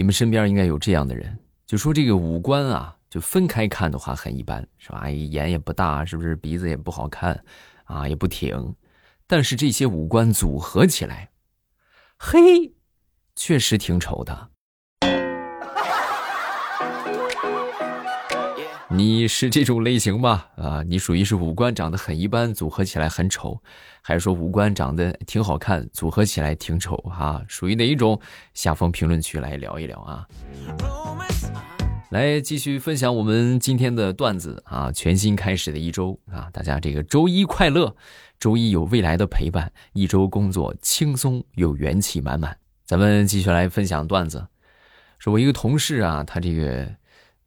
你们身边应该有这样的人，就说这个五官啊，就分开看的话很一般，是吧？眼也不大，是不是？鼻子也不好看，啊，也不挺。但是这些五官组合起来，嘿，确实挺丑的。你是这种类型吗？啊，你属于是五官长得很一般，组合起来很丑，还是说五官长得挺好看，组合起来挺丑？哈，属于哪一种？下方评论区来聊一聊啊！来继续分享我们今天的段子啊！全新开始的一周啊，大家这个周一快乐，周一有未来的陪伴，一周工作轻松又元气满满。咱们继续来分享段子，说我一个同事啊，他这个。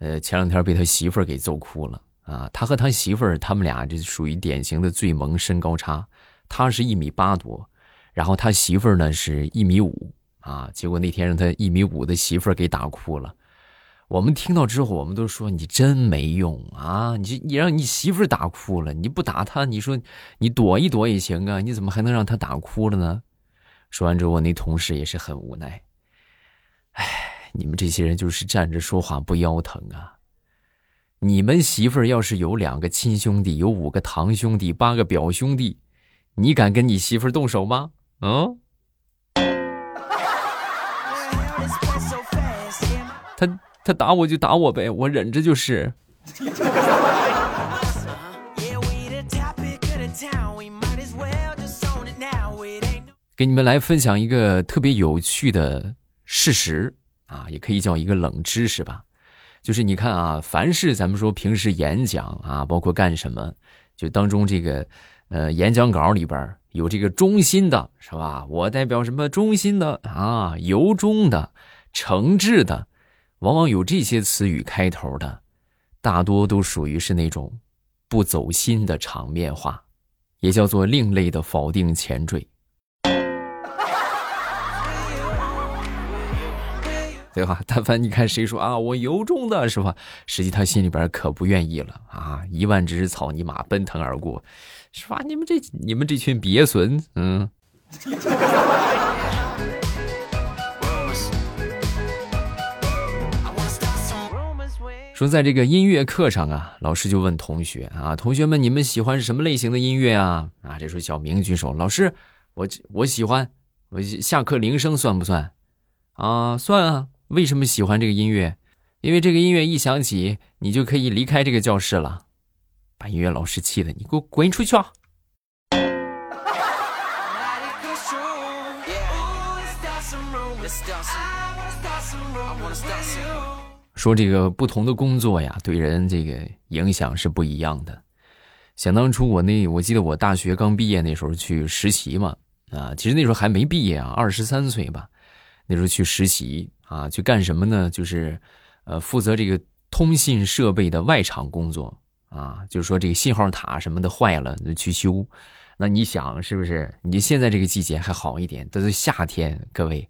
呃，前两天被他媳妇儿给揍哭了啊！他和他媳妇儿，他们俩这属于典型的最萌身高差，他是一米八多，然后他媳妇儿呢是一米五啊。结果那天让他一米五的媳妇儿给打哭了。我们听到之后，我们都说你真没用啊！你你让你媳妇儿打哭了，你不打他，你说你躲一躲也行啊，你怎么还能让他打哭了呢？说完之后，我那同事也是很无奈，唉。你们这些人就是站着说话不腰疼啊！你们媳妇儿要是有两个亲兄弟，有五个堂兄弟，八个表兄弟，你敢跟你媳妇儿动手吗？嗯？他他打我就打我呗，我忍着就是。给你们来分享一个特别有趣的事实。啊，也可以叫一个冷知识吧，就是你看啊，凡是咱们说平时演讲啊，包括干什么，就当中这个，呃，演讲稿里边有这个中心的，是吧？我代表什么中心的啊？由衷的、诚挚的，往往有这些词语开头的，大多都属于是那种不走心的场面话，也叫做另类的否定前缀。对吧？但凡你看谁说啊，我由衷的是吧？实际他心里边可不愿意了啊！一万只草泥马奔腾而过，是吧？你们这你们这群鳖孙，嗯。说在这个音乐课上啊，老师就问同学啊，同学们你们喜欢什么类型的音乐啊？啊，这时候小明举手，老师，我我喜欢，我下课铃声算不算？啊，算啊。为什么喜欢这个音乐？因为这个音乐一响起，你就可以离开这个教室了。把音乐老师气的，你给我滚出去啊！说这个不同的工作呀，对人这个影响是不一样的。想当初我那，我记得我大学刚毕业那时候去实习嘛，啊，其实那时候还没毕业啊，二十三岁吧，那时候去实习。啊，去干什么呢？就是，呃，负责这个通信设备的外场工作啊。就是说，这个信号塔什么的坏了，去修。那你想是不是？你现在这个季节还好一点，都是夏天，各位，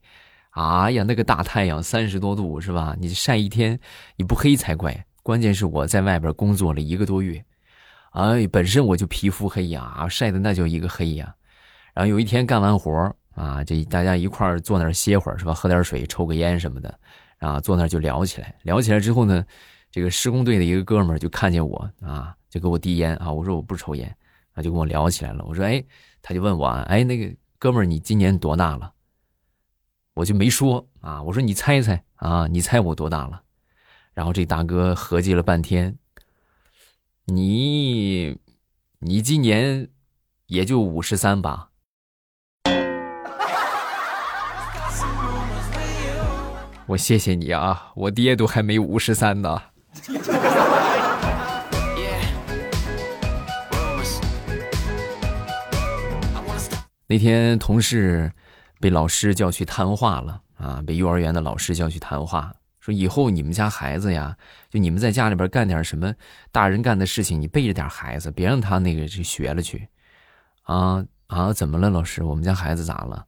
哎呀，那个大太阳三十多度是吧？你晒一天，你不黑才怪。关键是我在外边工作了一个多月，哎，本身我就皮肤黑呀，晒的那叫一个黑呀。然后有一天干完活啊，这大家一块儿坐那儿歇会儿是吧？喝点水，抽个烟什么的，啊，坐那儿就聊起来。聊起来之后呢，这个施工队的一个哥们儿就看见我啊，就给我递烟啊。我说我不抽烟，啊，就跟我聊起来了。我说哎，他就问我哎，那个哥们儿你今年多大了？我就没说啊。我说你猜猜啊，你猜我多大了？然后这大哥合计了半天，你你今年也就五十三吧。我谢谢你啊，我爹都还没五十三呢。那天同事被老师叫去谈话了啊，被幼儿园的老师叫去谈话，说以后你们家孩子呀，就你们在家里边干点什么大人干的事情，你背着点孩子，别让他那个去学了去。啊啊，怎么了，老师？我们家孩子咋了？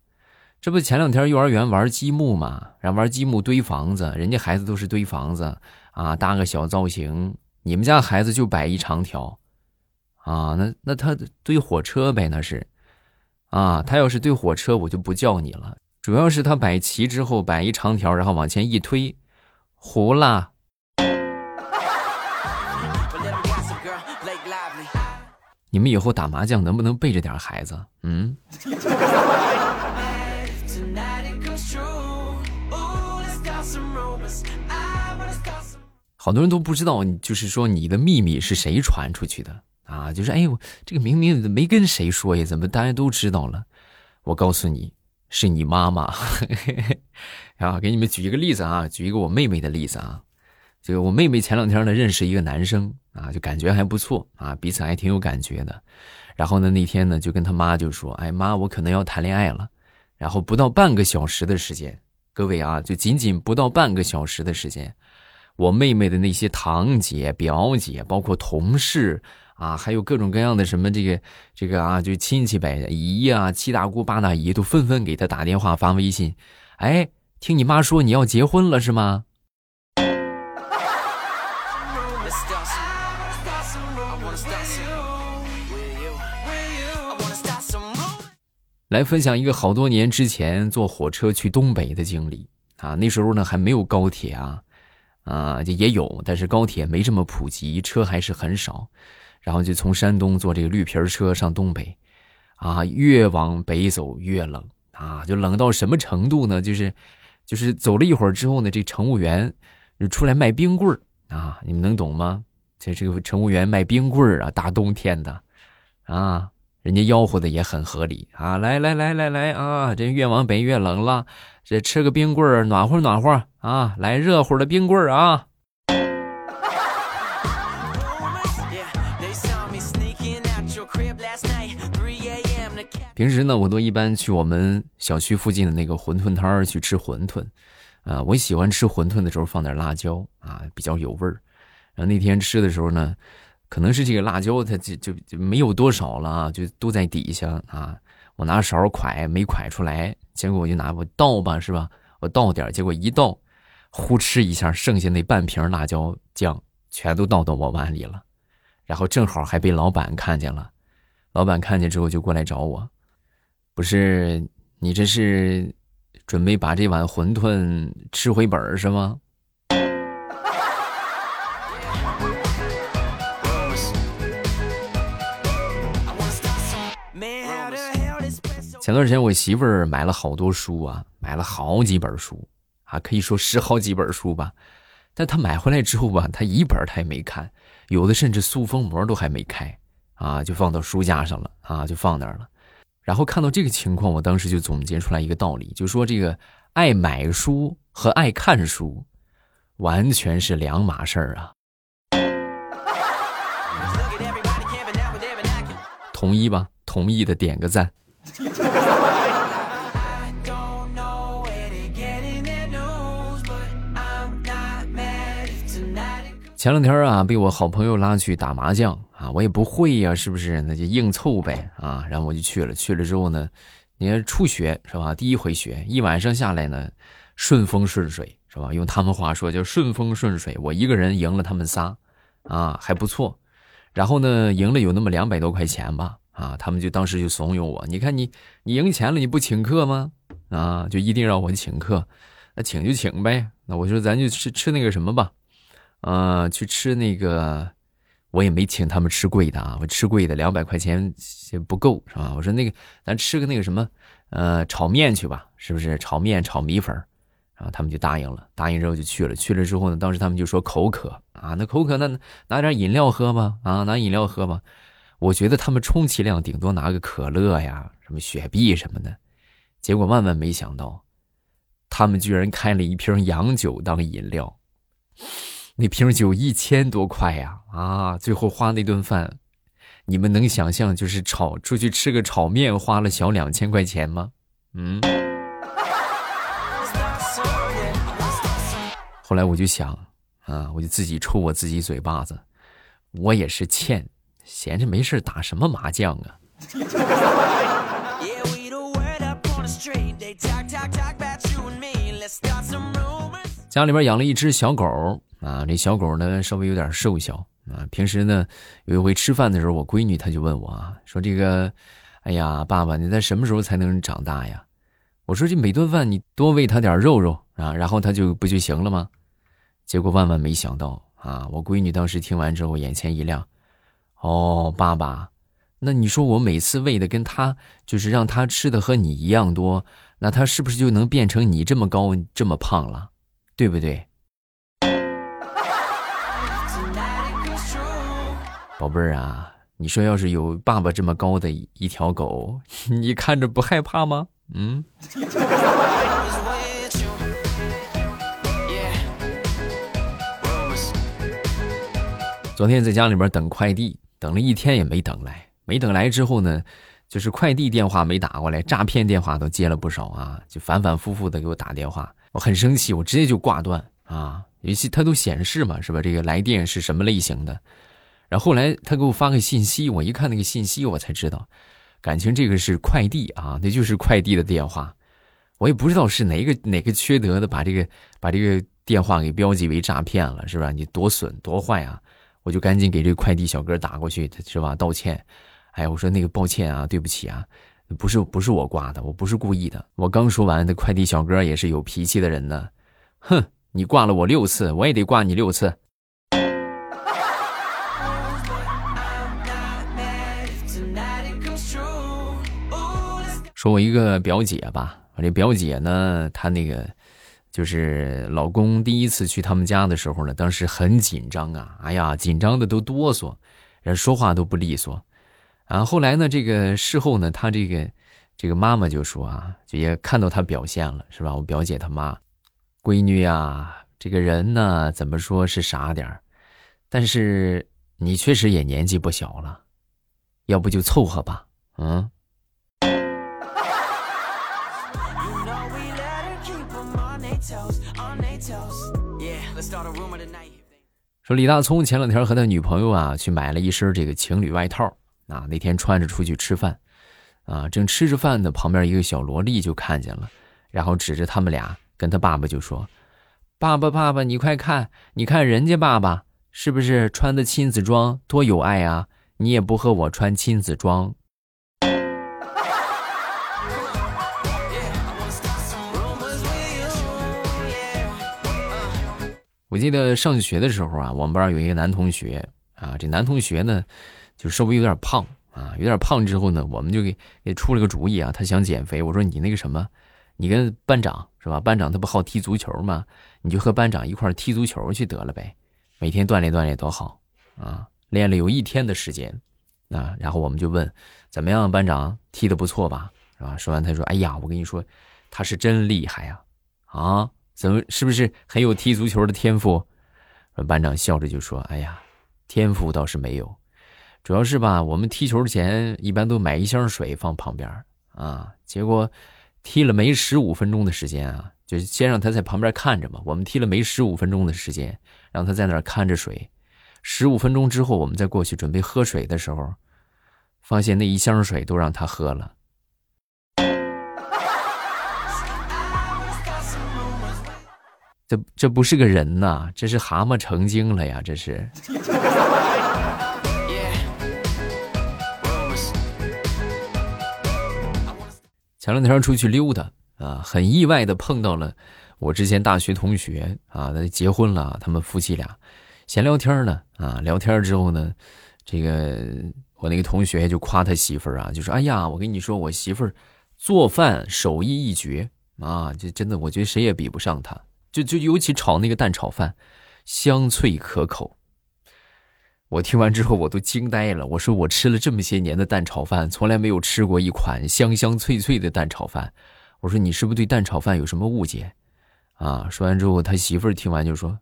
这不前两天幼儿园玩积木嘛，然后玩积木堆房子，人家孩子都是堆房子啊，搭个小造型。你们家孩子就摆一长条，啊，那那他堆火车呗，那是，啊，他要是堆火车，我就不叫你了，主要是他摆齐之后摆一长条，然后往前一推，糊了。你们以后打麻将能不能背着点孩子？嗯。好多人都不知道，就是说你的秘密是谁传出去的啊？就是哎呦，这个明明没跟谁说呀，怎么大家都知道了？我告诉你，是你妈妈。啊，给你们举一个例子啊，举一个我妹妹的例子啊。这个我妹妹前两天呢认识一个男生啊，就感觉还不错啊，彼此还挺有感觉的。然后呢那天呢就跟他妈就说：“哎妈，我可能要谈恋爱了。”然后不到半个小时的时间，各位啊，就仅仅不到半个小时的时间。我妹妹的那些堂姐、表姐，包括同事啊，还有各种各样的什么这个这个啊，就亲戚呗，姨呀、七大姑八大姨都纷纷给她打电话、发微信。哎，听你妈说你要结婚了是吗？来分享一个好多年之前坐火车去东北的经历啊，那时候呢还没有高铁啊。啊，就也有，但是高铁没这么普及，车还是很少。然后就从山东坐这个绿皮儿车上东北，啊，越往北走越冷啊，就冷到什么程度呢？就是，就是走了一会儿之后呢，这乘务员就出来卖冰棍儿啊，你们能懂吗？这这个乘务员卖冰棍儿啊，大冬天的，啊，人家吆喝的也很合理啊，来来来来来啊，这越往北越冷了。这吃个冰棍儿暖和暖和啊！来热乎的冰棍儿啊！平时呢，我都一般去我们小区附近的那个馄饨摊儿去吃馄饨，啊，我喜欢吃馄饨的时候放点辣椒啊，比较有味儿。然后那天吃的时候呢，可能是这个辣椒它就就就没有多少了，就都在底下啊。我拿勺㧟没㧟出来。结果我就拿我倒吧，是吧？我倒点结果一倒，呼哧一下，剩下那半瓶辣椒酱全都倒到我碗里了。然后正好还被老板看见了，老板看见之后就过来找我，不是你这是准备把这碗馄饨吃回本是吗？前段时间我媳妇儿买了好多书啊，买了好几本书啊，可以说十好几本书吧。但她买回来之后吧，她一本她也没看，有的甚至塑封膜都还没开啊，就放到书架上了啊，就放那儿了。然后看到这个情况，我当时就总结出来一个道理，就说这个爱买书和爱看书完全是两码事儿啊。同意吧？同意的点个赞。前两天啊，被我好朋友拉去打麻将啊，我也不会呀，是不是？那就硬凑呗啊，然后我就去了。去了之后呢，你看初学是吧？第一回学，一晚上下来呢，顺风顺水是吧？用他们话说叫顺风顺水。我一个人赢了他们仨，啊，还不错。然后呢，赢了有那么两百多块钱吧。啊，他们就当时就怂恿我，你看你你赢钱了，你不请客吗？啊，就一定让我请客，那请就请呗。那我说咱就吃吃那个什么吧，啊，去吃那个，我也没请他们吃贵的啊，我吃贵的两百块钱不够是吧？我说那个咱吃个那个什么，呃，炒面去吧，是不是？炒面炒米粉，然后他们就答应了，答应之后就去了。去了之后呢，当时他们就说口渴啊，那口渴那拿点饮料喝吧，啊，拿饮料喝吧。我觉得他们充其量顶多拿个可乐呀，什么雪碧什么的，结果万万没想到，他们居然开了一瓶洋酒当饮料，那瓶酒一千多块呀！啊，最后花那顿饭，你们能想象就是炒出去吃个炒面花了小两千块钱吗？嗯。后来我就想，啊，我就自己抽我自己嘴巴子，我也是欠。闲着没事打什么麻将啊？家里边养了一只小狗啊，这小狗呢稍微有点瘦小啊。平时呢有一回吃饭的时候，我闺女她就问我啊，说这个，哎呀，爸爸你在什么时候才能长大呀？我说这每顿饭你多喂它点肉肉啊，然后它就不就行了吗？结果万万没想到啊！我闺女当时听完之后眼前一亮，哦，爸爸，那你说我每次喂的跟他就是让他吃的和你一样多，那他是不是就能变成你这么高这么胖了？对不对？宝贝儿啊，你说要是有爸爸这么高的一条狗，你看着不害怕吗？嗯。昨天在家里边等快递，等了一天也没等来。没等来之后呢，就是快递电话没打过来，诈骗电话都接了不少啊，就反反复复的给我打电话，我很生气，我直接就挂断啊。尤其他都显示嘛，是吧？这个来电是什么类型的？然后后来他给我发个信息，我一看那个信息，我才知道，感情这个是快递啊，那就是快递的电话。我也不知道是哪个哪个缺德的把这个把这个电话给标记为诈骗了，是吧？你多损多坏啊！我就赶紧给这快递小哥打过去，是吧？道歉，哎，我说那个抱歉啊，对不起啊，不是不是我挂的，我不是故意的。我刚说完，那快递小哥也是有脾气的人呢，哼，你挂了我六次，我也得挂你六次。说我一个表姐吧，我这表姐呢，她那个。就是老公第一次去他们家的时候呢，当时很紧张啊，哎呀，紧张的都哆嗦，人说话都不利索。啊，后来呢，这个事后呢，他这个这个妈妈就说啊，就也看到他表现了，是吧？我表姐她妈，闺女呀，这个人呢，怎么说是傻点儿，但是你确实也年纪不小了，要不就凑合吧，嗯。说李大聪前两天和他女朋友啊去买了一身这个情侣外套啊，那天穿着出去吃饭，啊，正吃着饭呢，旁边一个小萝莉就看见了，然后指着他们俩跟他爸爸就说：“爸爸，爸爸，你快看，你看人家爸爸是不是穿的亲子装，多有爱啊？你也不和我穿亲子装。”我记得上学的时候啊，我们班有一个男同学啊，这男同学呢，就稍微有点胖啊，有点胖之后呢，我们就给给出了个主意啊，他想减肥。我说你那个什么，你跟班长是吧？班长他不好踢足球吗？你就和班长一块踢足球去得了呗，每天锻炼锻炼多好啊！练了有一天的时间啊，然后我们就问怎么样，班长踢的不错吧？是吧？说完他说：“哎呀，我跟你说，他是真厉害呀，啊！”怎么是不是很有踢足球的天赋？班长笑着就说：“哎呀，天赋倒是没有，主要是吧，我们踢球前一般都买一箱水放旁边啊。结果踢了没十五分钟的时间啊，就先让他在旁边看着嘛。我们踢了没十五分钟的时间，让他在那儿看着水。十五分钟之后，我们再过去准备喝水的时候，发现那一箱水都让他喝了。”这这不是个人呐，这是蛤蟆成精了呀！这是。前两天出去溜达啊，很意外的碰到了我之前大学同学啊，他结婚了，他们夫妻俩闲聊天呢啊，聊天之后呢，这个我那个同学就夸他媳妇儿啊，就说：“哎呀，我跟你说，我媳妇儿做饭手艺一绝啊，这真的，我觉得谁也比不上她。”就就尤其炒那个蛋炒饭，香脆可口。我听完之后我都惊呆了。我说我吃了这么些年的蛋炒饭，从来没有吃过一款香香脆脆的蛋炒饭。我说你是不是对蛋炒饭有什么误解？啊！说完之后，他媳妇儿听完就说：“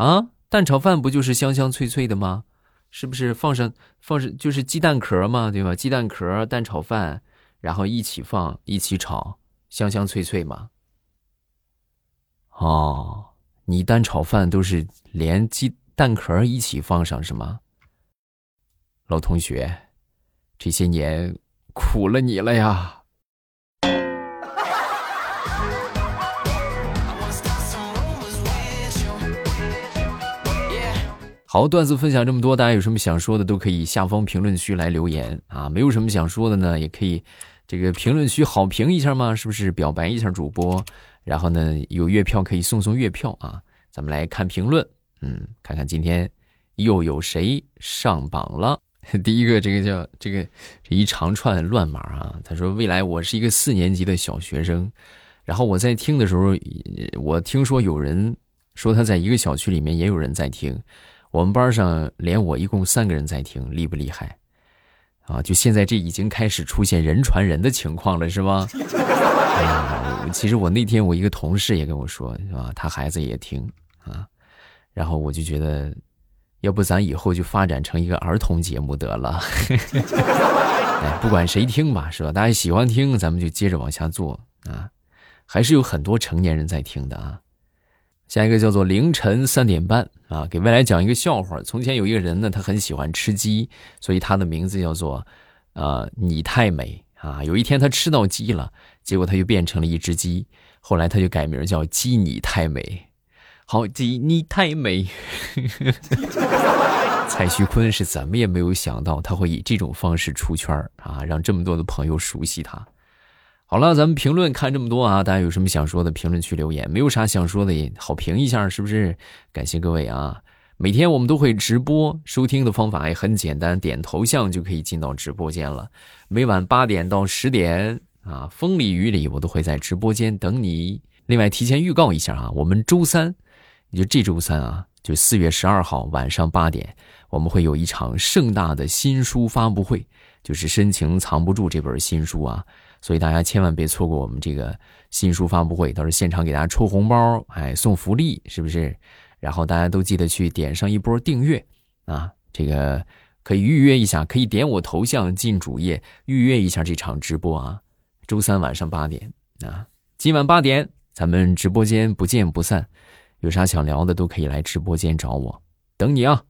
啊，蛋炒饭不就是香香脆脆的吗？是不是放上放上就是鸡蛋壳嘛，对吧？鸡蛋壳蛋炒饭，然后一起放一起炒，香香脆脆嘛。”哦，你蛋炒饭都是连鸡蛋壳一起放上是吗？老同学，这些年苦了你了呀！好，段子分享这么多，大家有什么想说的都可以下方评论区来留言啊。没有什么想说的呢，也可以这个评论区好评一下嘛，是不是表白一下主播？然后呢，有月票可以送送月票啊！咱们来看评论，嗯，看看今天又有谁上榜了。第一个，这个叫这个这一长串乱码啊，他说：“未来我是一个四年级的小学生，然后我在听的时候，我听说有人说他在一个小区里面也有人在听，我们班上连我一共三个人在听，厉不厉害？啊，就现在这已经开始出现人传人的情况了，是吗？”哎呀，其实我那天我一个同事也跟我说，是吧？他孩子也听啊，然后我就觉得，要不咱以后就发展成一个儿童节目得了。哎，不管谁听吧，是吧？大家喜欢听，咱们就接着往下做啊。还是有很多成年人在听的啊。下一个叫做凌晨三点半啊，给未来讲一个笑话。从前有一个人呢，他很喜欢吃鸡，所以他的名字叫做呃你太美。啊，有一天他吃到鸡了，结果他就变成了一只鸡。后来他就改名叫鸡你太美，好鸡你太美。蔡徐坤是怎么也没有想到他会以这种方式出圈啊，让这么多的朋友熟悉他。好了，咱们评论看这么多啊，大家有什么想说的，评论区留言；没有啥想说的，也好评一下，是不是？感谢各位啊。每天我们都会直播，收听的方法也很简单，点头像就可以进到直播间了。每晚八点到十点啊，风里雨里我都会在直播间等你。另外提前预告一下啊，我们周三，也就这周三啊，就四月十二号晚上八点，我们会有一场盛大的新书发布会，就是深情藏不住这本新书啊，所以大家千万别错过我们这个新书发布会，到时候现场给大家抽红包，哎，送福利，是不是？然后大家都记得去点上一波订阅，啊，这个可以预约一下，可以点我头像进主页预约一下这场直播啊。周三晚上八点啊，今晚八点咱们直播间不见不散。有啥想聊的都可以来直播间找我，等你啊。